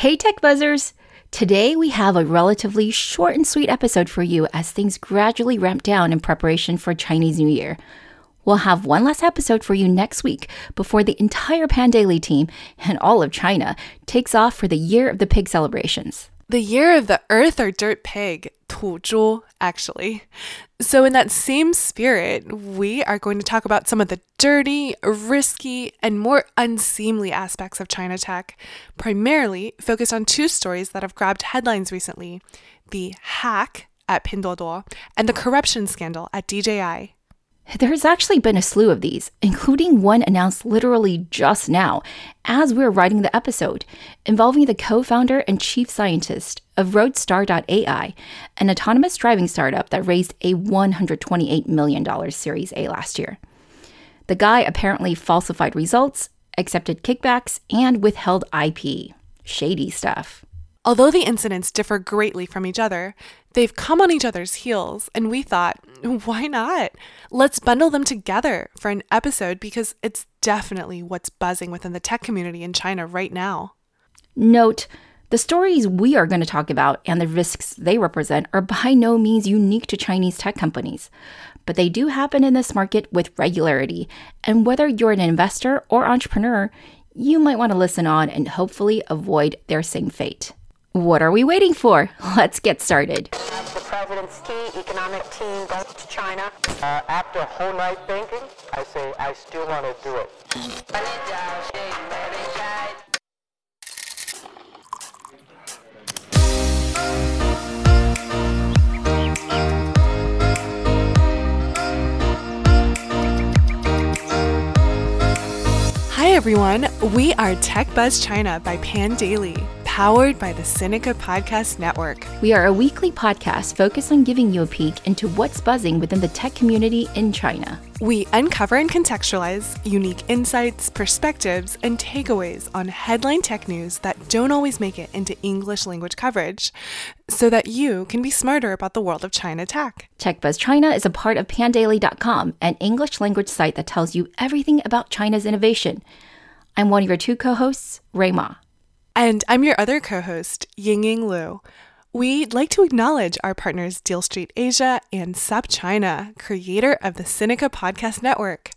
Hey, Tech Buzzers! Today we have a relatively short and sweet episode for you as things gradually ramp down in preparation for Chinese New Year. We'll have one last episode for you next week before the entire Pandaily team and all of China takes off for the Year of the Pig celebrations. The year of the earth or dirt pig, 土猪, actually. So, in that same spirit, we are going to talk about some of the dirty, risky, and more unseemly aspects of China tech, primarily focused on two stories that have grabbed headlines recently the hack at Pinduoduo and the corruption scandal at DJI. There's actually been a slew of these, including one announced literally just now, as we're writing the episode, involving the co founder and chief scientist of Roadstar.ai, an autonomous driving startup that raised a $128 million Series A last year. The guy apparently falsified results, accepted kickbacks, and withheld IP. Shady stuff. Although the incidents differ greatly from each other, they've come on each other's heels, and we thought, why not? Let's bundle them together for an episode because it's definitely what's buzzing within the tech community in China right now. Note, the stories we are going to talk about and the risks they represent are by no means unique to Chinese tech companies, but they do happen in this market with regularity. And whether you're an investor or entrepreneur, you might want to listen on and hopefully avoid their same fate. What are we waiting for? Let's get started. The president's key economic team goes to China. Uh, after a whole night thinking, I say I still want to do it. Hi, everyone. We are Tech Buzz China by Pandaily, powered by the Sinica Podcast Network. We are a weekly podcast focused on giving you a peek into what's buzzing within the tech community in China. We uncover and contextualize unique insights, perspectives, and takeaways on headline tech news that don't always make it into English language coverage so that you can be smarter about the world of China tech. TechBuzz China is a part of pandaily.com, an English language site that tells you everything about China's innovation. I'm one of your two co-hosts, Ray Ma. And I'm your other co host, Yingying Lu. We'd like to acknowledge our partners Deal Street Asia and SupChina, creator of the Sinica Podcast Network.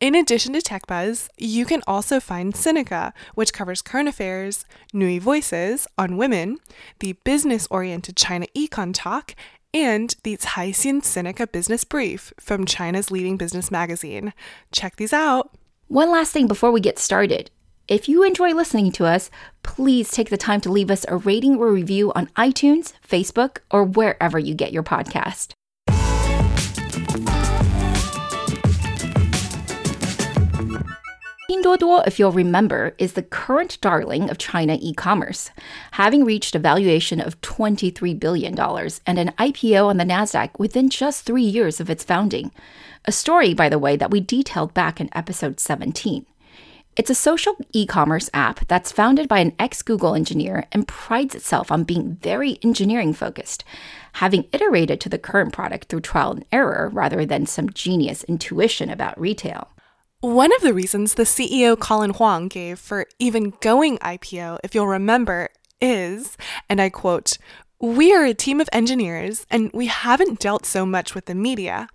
In addition to TechBuzz, you can also find Sinica, which covers current affairs, NüVoices on women, the business oriented China Econ Talk, and the Caixin Sinica Business Brief from China's leading business magazine. Check these out. One last thing before we get started. If you enjoy listening to us, please take the time to leave us a rating or review on iTunes, Facebook, or wherever you get your podcast. Pinduoduo, if you'll remember, is the current darling of China e-commerce, having reached a valuation of $23 billion and an IPO on the Nasdaq within just three years of its founding. A story, by the way, that we detailed back in episode 17. It's a social e commerce app that's founded by an ex Google engineer and prides itself on being very engineering focused, having iterated to the current product through trial and error rather than some genius intuition about retail. One of the reasons the CEO Colin Huang gave for even going IPO, if you'll remember, is, and I quote, we are a team of engineers and we haven't dealt so much with the media.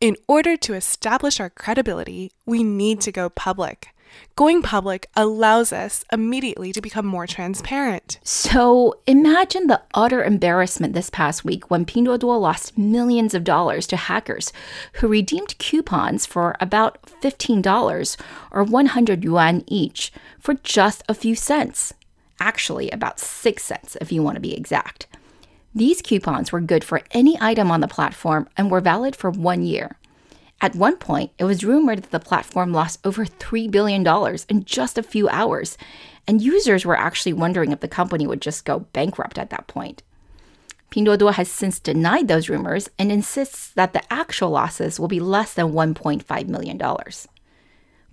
In order to establish our credibility, we need to go public. Going public allows us immediately to become more transparent. So imagine the utter embarrassment this past week when Pinduoduo lost millions of dollars to hackers who redeemed coupons for about $15 or 100 yuan each for just a few cents. Actually, about 6 cents if you want to be exact. These coupons were good for any item on the platform and were valid for one year. At one point, it was rumored that the platform lost over $3 billion in just a few hours, and users were actually wondering if the company would just go bankrupt at that point. Pinduoduo has since denied those rumors and insists that the actual losses will be less than $1.5 million.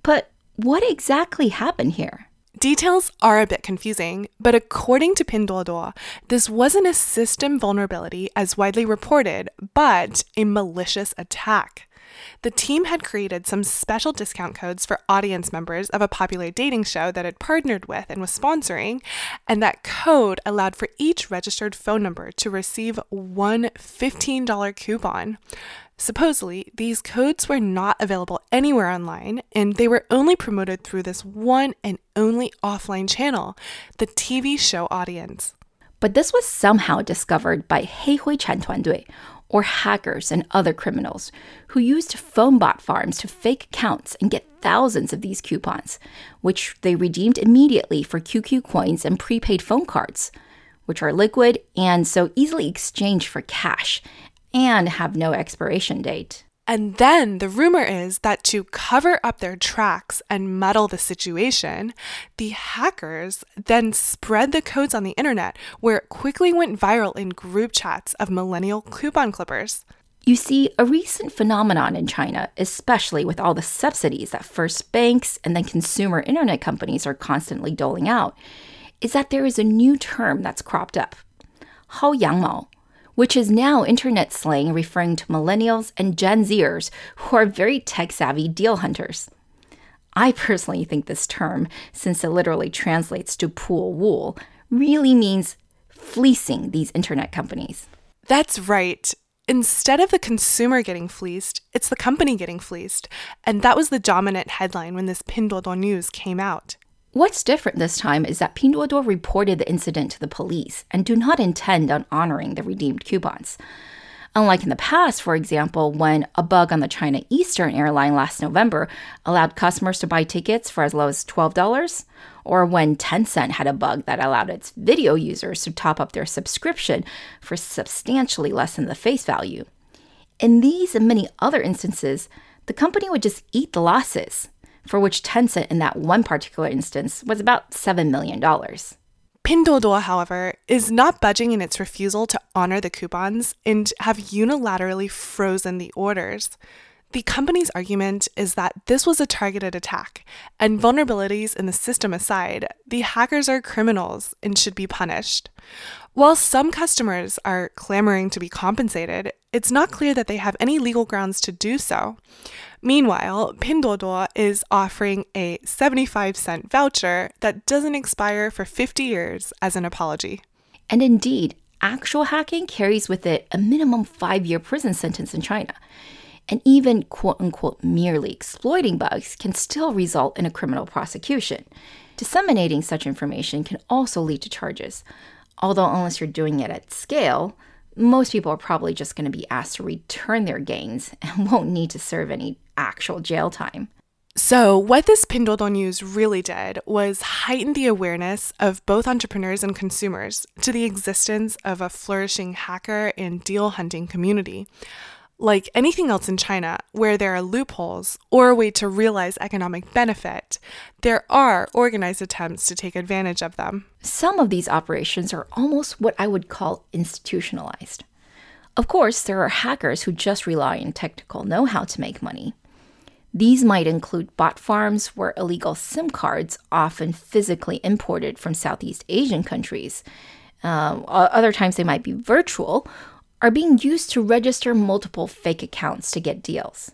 But what exactly happened here? Details are a bit confusing, but according to Pinduoduo, this wasn't a system vulnerability as widely reported, but a malicious attack. The team had created some special discount codes for audience members of a popular dating show that it partnered with and was sponsoring, and that code allowed for each registered phone number to receive one $15 coupon. Supposedly, these codes were not available anywhere online, and they were only promoted through this one and only offline channel, the TV show audience. But this was somehow discovered by 黑灰产团队, or hackers and other criminals, who used phone bot farms to fake accounts and get thousands of these coupons, which they redeemed immediately for QQ coins and prepaid phone cards, which are liquid and so easily exchanged for cash and have no expiration date. And then the rumor is that to cover up their tracks and muddle the situation, the hackers then spread the codes on the internet where it quickly went viral in group chats of millennial coupon clippers. You see, a recent phenomenon in China, especially with all the subsidies that first banks and then consumer internet companies are constantly doling out, is that there is a new term that's cropped up. Hao Mao which is now internet slang referring to millennials and Gen Zers who are very tech savvy deal hunters. I personally think this term, since it literally translates to pool wool, really means fleecing these internet companies. That's right. Instead of the consumer getting fleeced, it's the company getting fleeced. And that was the dominant headline when this Pinduoduo news came out. What's different this time is that Pinduoduo reported the incident to the police and do not intend on honoring the redeemed coupons. Unlike in the past, for example, when a bug on the China Eastern airline last November allowed customers to buy tickets for as low as $12, or when Tencent had a bug that allowed its video users to top up their subscription for substantially less than the face value. In these and many other instances, the company would just eat the losses for which Tencent in that one particular instance was about $7 million. Pinduoduo, however, is not budging in its refusal to honor the coupons and have unilaterally frozen the orders. The company's argument is that this was a targeted attack, and vulnerabilities in the system aside, the hackers are criminals and should be punished. While some customers are clamoring to be compensated, it's not clear that they have any legal grounds to do so. Meanwhile, Pinduoduo is offering a 75 cent voucher that doesn't expire for 50 years as an apology. And indeed, actual hacking carries with it a minimum five year prison sentence in China. And even quote unquote merely exploiting bugs can still result in a criminal prosecution. Disseminating such information can also lead to charges. Although, unless you're doing it at scale, most people are probably just going to be asked to return their gains and won't need to serve any actual jail time. So, what this Pinduoduo news really did was heighten the awareness of both entrepreneurs and consumers to the existence of a flourishing hacker and deal hunting community. Like anything else in China, where there are loopholes or a way to realize economic benefit, there are organized attempts to take advantage of them. Some of these operations are almost what I would call institutionalized. Of course, there are hackers who just rely on technical know how to make money. These might include bot farms where illegal SIM cards, often physically imported from Southeast Asian countries, uh, other times they might be virtual, are being used to register multiple fake accounts to get deals.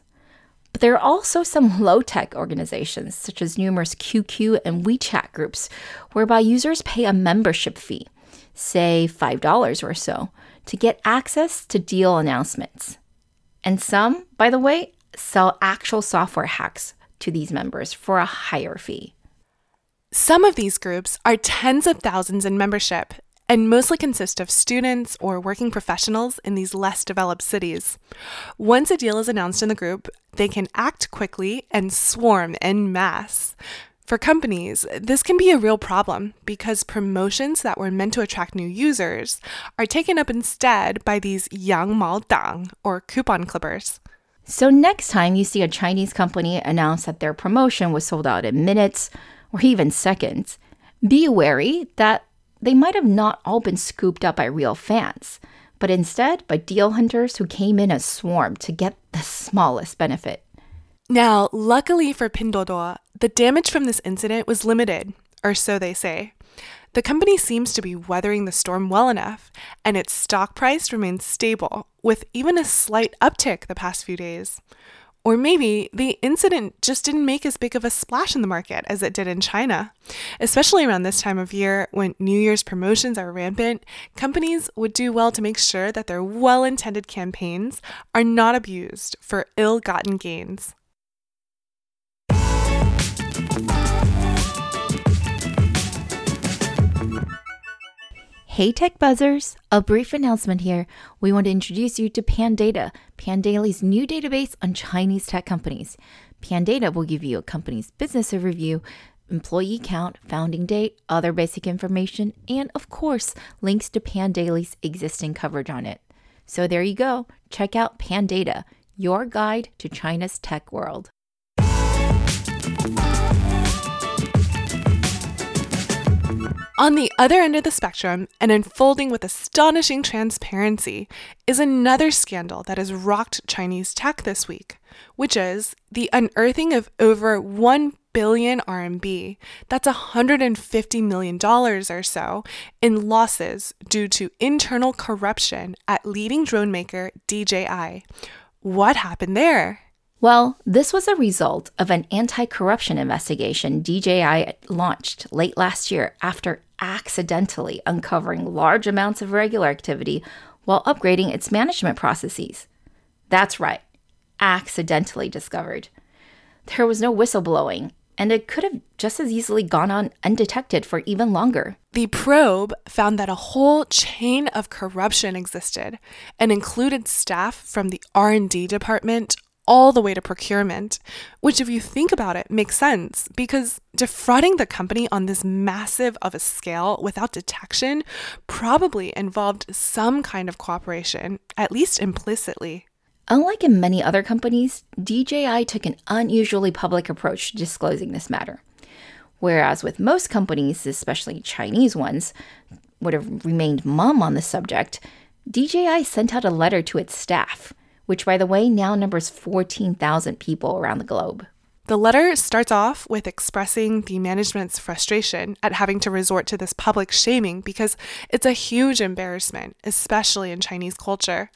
But there are also some low tech organizations, such as numerous QQ and WeChat groups, whereby users pay a membership fee, say $5 or so, to get access to deal announcements. And some, by the way, sell actual software hacks to these members for a higher fee. Some of these groups are tens of thousands in membership and mostly consist of students or working professionals in these less developed cities. Once a deal is announced in the group, they can act quickly and swarm en masse. For companies, this can be a real problem because promotions that were meant to attract new users are taken up instead by these yang mao dang or coupon clippers. So, next time you see a Chinese company announce that their promotion was sold out in minutes or even seconds, be wary that they might have not all been scooped up by real fans, but instead by deal hunters who came in a swarm to get the smallest benefit. Now, luckily for Pinduoduo, the damage from this incident was limited, or so they say. The company seems to be weathering the storm well enough, and its stock price remains stable, with even a slight uptick the past few days. Or maybe the incident just didn't make as big of a splash in the market as it did in China. Especially around this time of year when New Year's promotions are rampant, companies would do well to make sure that their well intended campaigns are not abused for ill gotten gains. Hey Tech Buzzers! A brief announcement here. We want to introduce you to Pandata, Pandaily's new database on Chinese tech companies. Pandata will give you a company's business overview, employee count, founding date, other basic information, and of course, links to Pandaily's existing coverage on it. So there you go. Check out Pandata, your guide to China's tech world. On the other end of the spectrum, and unfolding with astonishing transparency, is another scandal that has rocked Chinese tech this week, which is the unearthing of over 1 billion RMB, that's $150 million or so, in losses due to internal corruption at leading drone maker DJI. What happened there? Well, this was a result of an anti corruption investigation DJI launched late last year after accidentally uncovering large amounts of regular activity while upgrading its management processes. That's right, accidentally discovered. There was no whistleblowing, and it could have just as easily gone on undetected for even longer. The probe found that a whole chain of corruption existed and included staff from the R&D department all the way to procurement, which, if you think about it, makes sense because defrauding the company on this massive of a scale without detection probably involved some kind of cooperation, at least implicitly. Unlike in many other companies, DJI took an unusually public approach to disclosing this matter. Whereas with most companies, especially Chinese ones, would have remained mum on the subject, DJI sent out a letter to its staff which, by the way, now numbers 14,000 people around the globe. The letter starts off with expressing the management's frustration at having to resort to this public shaming because it's a huge embarrassment, especially in Chinese culture.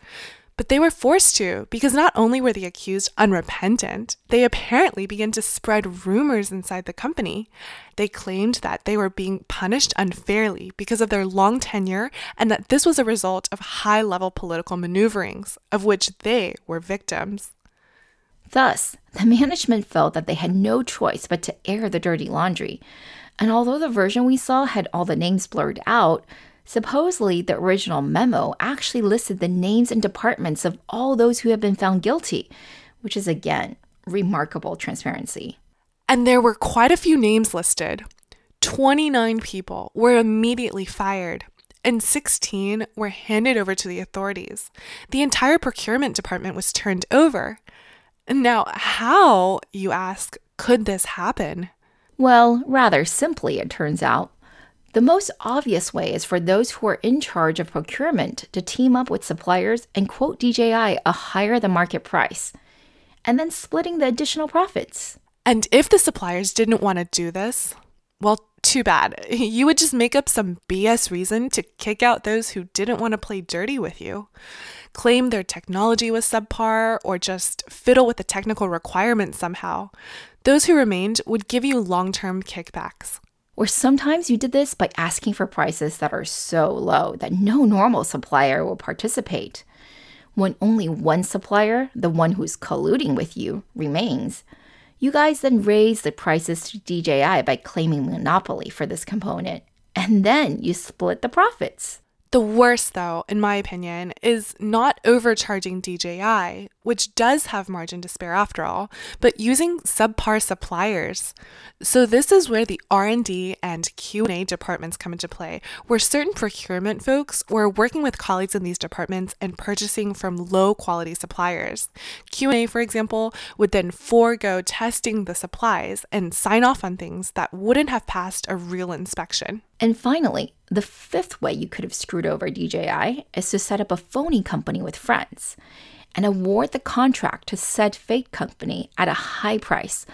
But they were forced to because not only were the accused unrepentant, they apparently began to spread rumors inside the company. They claimed that they were being punished unfairly because of their long tenure and that this was a result of high level political maneuverings, of which they were victims. Thus, the management felt that they had no choice but to air the dirty laundry. And although the version we saw had all the names blurred out, Supposedly, the original memo actually listed the names and departments of all those who had been found guilty, which is again remarkable transparency. And there were quite a few names listed. 29 people were immediately fired, and 16 were handed over to the authorities. The entire procurement department was turned over. Now, how, you ask, could this happen? Well, rather simply, it turns out. The most obvious way is for those who are in charge of procurement to team up with suppliers and quote DJI a higher than market price, and then splitting the additional profits. And if the suppliers didn't want to do this, well, too bad. You would just make up some BS reason to kick out those who didn't want to play dirty with you, claim their technology was subpar, or just fiddle with the technical requirements somehow. Those who remained would give you long term kickbacks. Or sometimes you did this by asking for prices that are so low that no normal supplier will participate. When only one supplier, the one who's colluding with you, remains, you guys then raise the prices to DJI by claiming monopoly for this component, and then you split the profits. The worst, though, in my opinion, is not overcharging DJI, which does have margin to spare after all, but using subpar suppliers. So this is where the R&D and Q&A departments come into play, where certain procurement folks were working with colleagues in these departments and purchasing from low-quality suppliers. Q&A, for example, would then forego testing the supplies and sign off on things that wouldn't have passed a real inspection. And finally, the fifth way you could have screwed over DJI is to set up a phony company with friends and award the contract to said fake company at a high price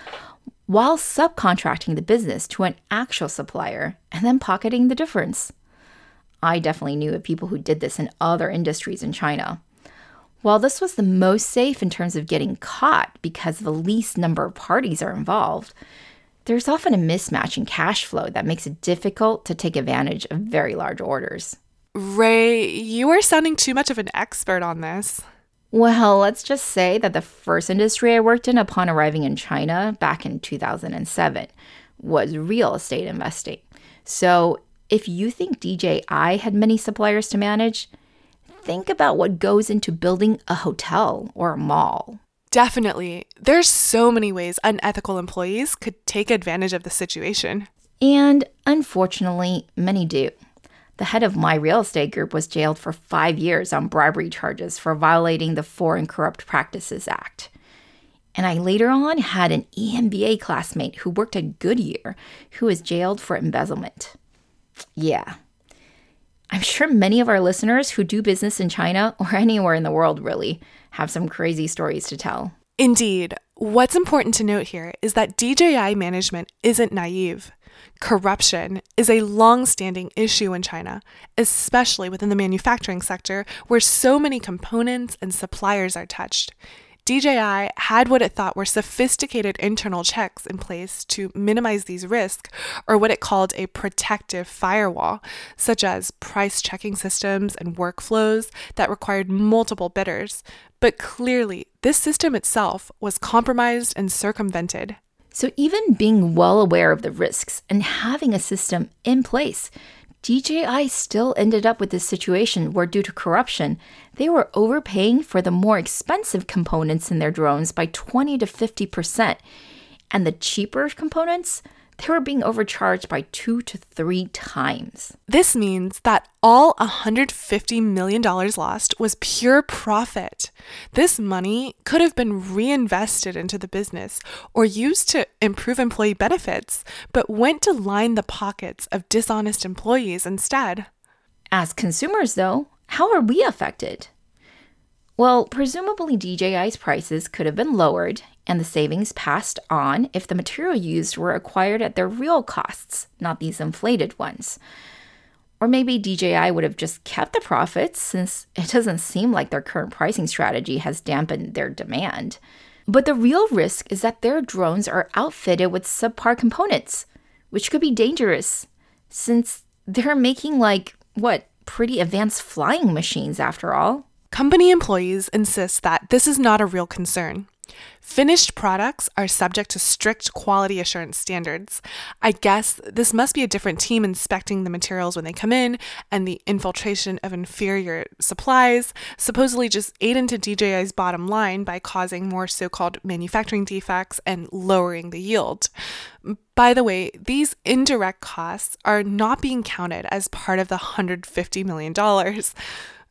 while subcontracting the business to an actual supplier and then pocketing the difference. I definitely knew of people who did this in other industries in China. While this was the most safe in terms of getting caught because the least number of parties are involved, there's often a mismatch in cash flow that makes it difficult to take advantage of very large orders. Ray, you are sounding too much of an expert on this. Well, let's just say that the first industry I worked in upon arriving in China back in 2007 was real estate investing. So, if you think DJI had many suppliers to manage, think about what goes into building a hotel or a mall. Definitely. There's so many ways unethical employees could take advantage of the situation. And unfortunately, many do. The head of my real estate group was jailed for five years on bribery charges for violating the Foreign Corrupt Practices Act. And I later on had an EMBA classmate who worked at Goodyear who was jailed for embezzlement. Yeah. I'm sure many of our listeners who do business in China or anywhere in the world really have some crazy stories to tell. Indeed. What's important to note here is that DJI management isn't naive. Corruption is a long standing issue in China, especially within the manufacturing sector where so many components and suppliers are touched. DJI had what it thought were sophisticated internal checks in place to minimize these risks, or what it called a protective firewall, such as price checking systems and workflows that required multiple bidders. But clearly, this system itself was compromised and circumvented. So, even being well aware of the risks and having a system in place, DJI still ended up with this situation where, due to corruption, they were overpaying for the more expensive components in their drones by 20 to 50%. And the cheaper components, they were being overcharged by two to three times. This means that all $150 million lost was pure profit. This money could have been reinvested into the business or used to improve employee benefits, but went to line the pockets of dishonest employees instead. As consumers, though, how are we affected? Well, presumably DJI's prices could have been lowered and the savings passed on if the material used were acquired at their real costs, not these inflated ones. Or maybe DJI would have just kept the profits since it doesn't seem like their current pricing strategy has dampened their demand. But the real risk is that their drones are outfitted with subpar components, which could be dangerous since they're making like, what, pretty advanced flying machines after all. Company employees insist that this is not a real concern. Finished products are subject to strict quality assurance standards. I guess this must be a different team inspecting the materials when they come in, and the infiltration of inferior supplies supposedly just ate into DJI's bottom line by causing more so called manufacturing defects and lowering the yield. By the way, these indirect costs are not being counted as part of the $150 million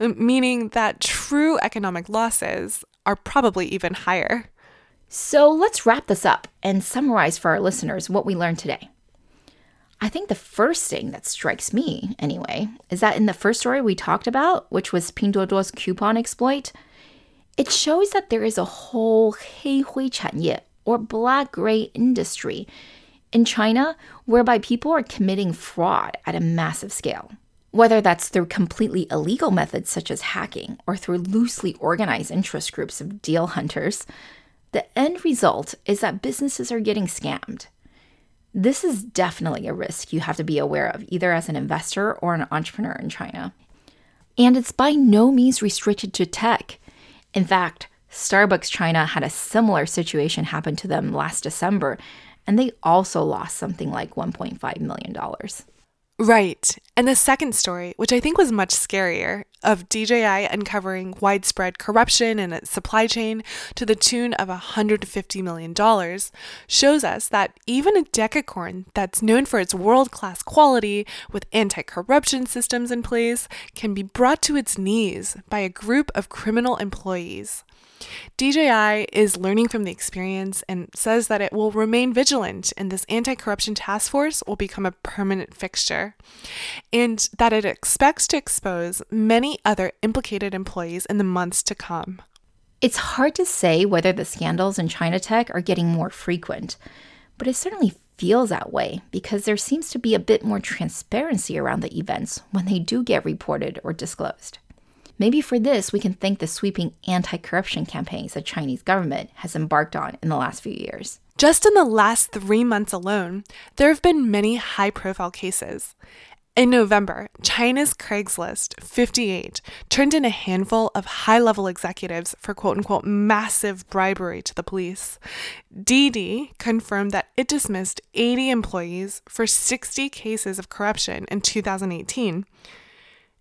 meaning that true economic losses are probably even higher. So let's wrap this up and summarize for our listeners what we learned today. I think the first thing that strikes me, anyway, is that in the first story we talked about, which was Pinduoduo's coupon exploit, it shows that there is a whole 黑灰产业 or black gray industry in China whereby people are committing fraud at a massive scale. Whether that's through completely illegal methods such as hacking or through loosely organized interest groups of deal hunters, the end result is that businesses are getting scammed. This is definitely a risk you have to be aware of, either as an investor or an entrepreneur in China. And it's by no means restricted to tech. In fact, Starbucks China had a similar situation happen to them last December, and they also lost something like $1.5 million. Right. And the second story, which I think was much scarier, of DJI uncovering widespread corruption in its supply chain to the tune of $150 million, shows us that even a decacorn that's known for its world class quality with anti corruption systems in place can be brought to its knees by a group of criminal employees. DJI is learning from the experience and says that it will remain vigilant and this anti corruption task force will become a permanent fixture, and that it expects to expose many other implicated employees in the months to come. It's hard to say whether the scandals in China tech are getting more frequent, but it certainly feels that way because there seems to be a bit more transparency around the events when they do get reported or disclosed. Maybe for this, we can thank the sweeping anti corruption campaigns the Chinese government has embarked on in the last few years. Just in the last three months alone, there have been many high profile cases. In November, China's Craigslist 58 turned in a handful of high level executives for quote unquote massive bribery to the police. Didi confirmed that it dismissed 80 employees for 60 cases of corruption in 2018.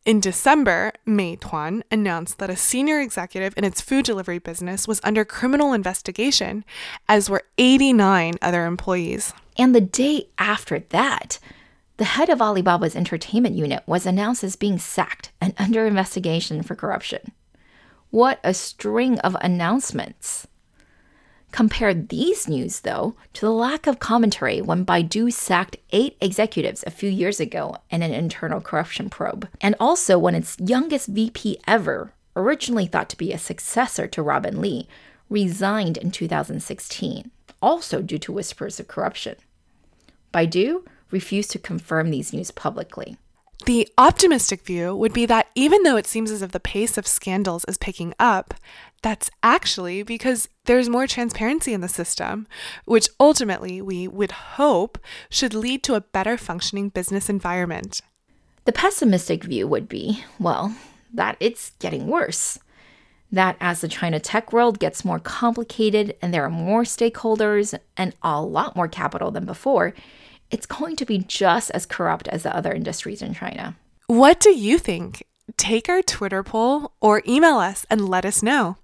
In December, Meituan announced that a senior executive in its food delivery business was under criminal investigation, as were 89 other employees. And the day after that, the head of Alibaba's entertainment unit was announced as being sacked and under investigation for corruption. What a string of announcements! Compare these news, though, to the lack of commentary when Baidu sacked eight executives a few years ago in an internal corruption probe, and also when its youngest VP ever, originally thought to be a successor to Robin Li, resigned in 2016, also due to whispers of corruption. Baidu refused to confirm these news publicly. The optimistic view would be that even though it seems as if the pace of scandals is picking up, that's actually because there's more transparency in the system, which ultimately we would hope should lead to a better functioning business environment. The pessimistic view would be well, that it's getting worse. That as the China tech world gets more complicated and there are more stakeholders and a lot more capital than before, it's going to be just as corrupt as the other industries in China. What do you think? Take our Twitter poll or email us and let us know.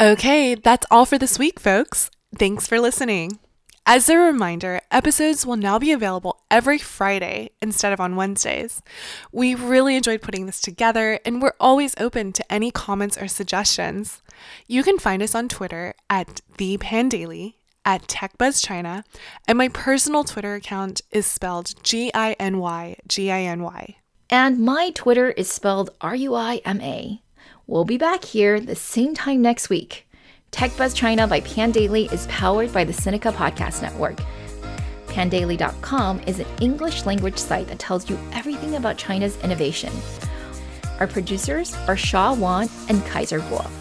Okay, that's all for this week, folks. Thanks for listening. As a reminder, episodes will now be available every Friday instead of on Wednesdays. We really enjoyed putting this together, and we're always open to any comments or suggestions. You can find us on Twitter at the Pandaily, at TechBuzzChina, and my personal Twitter account is spelled G I N Y G I N Y. And my Twitter is spelled R U I M A. We'll be back here the same time next week. TechBuzz China by Pandaily is powered by the Sinica Podcast Network. Pandaily.com is an English language site that tells you everything about China's innovation. Our producers are Shaw Wan and Kaiser Kuo.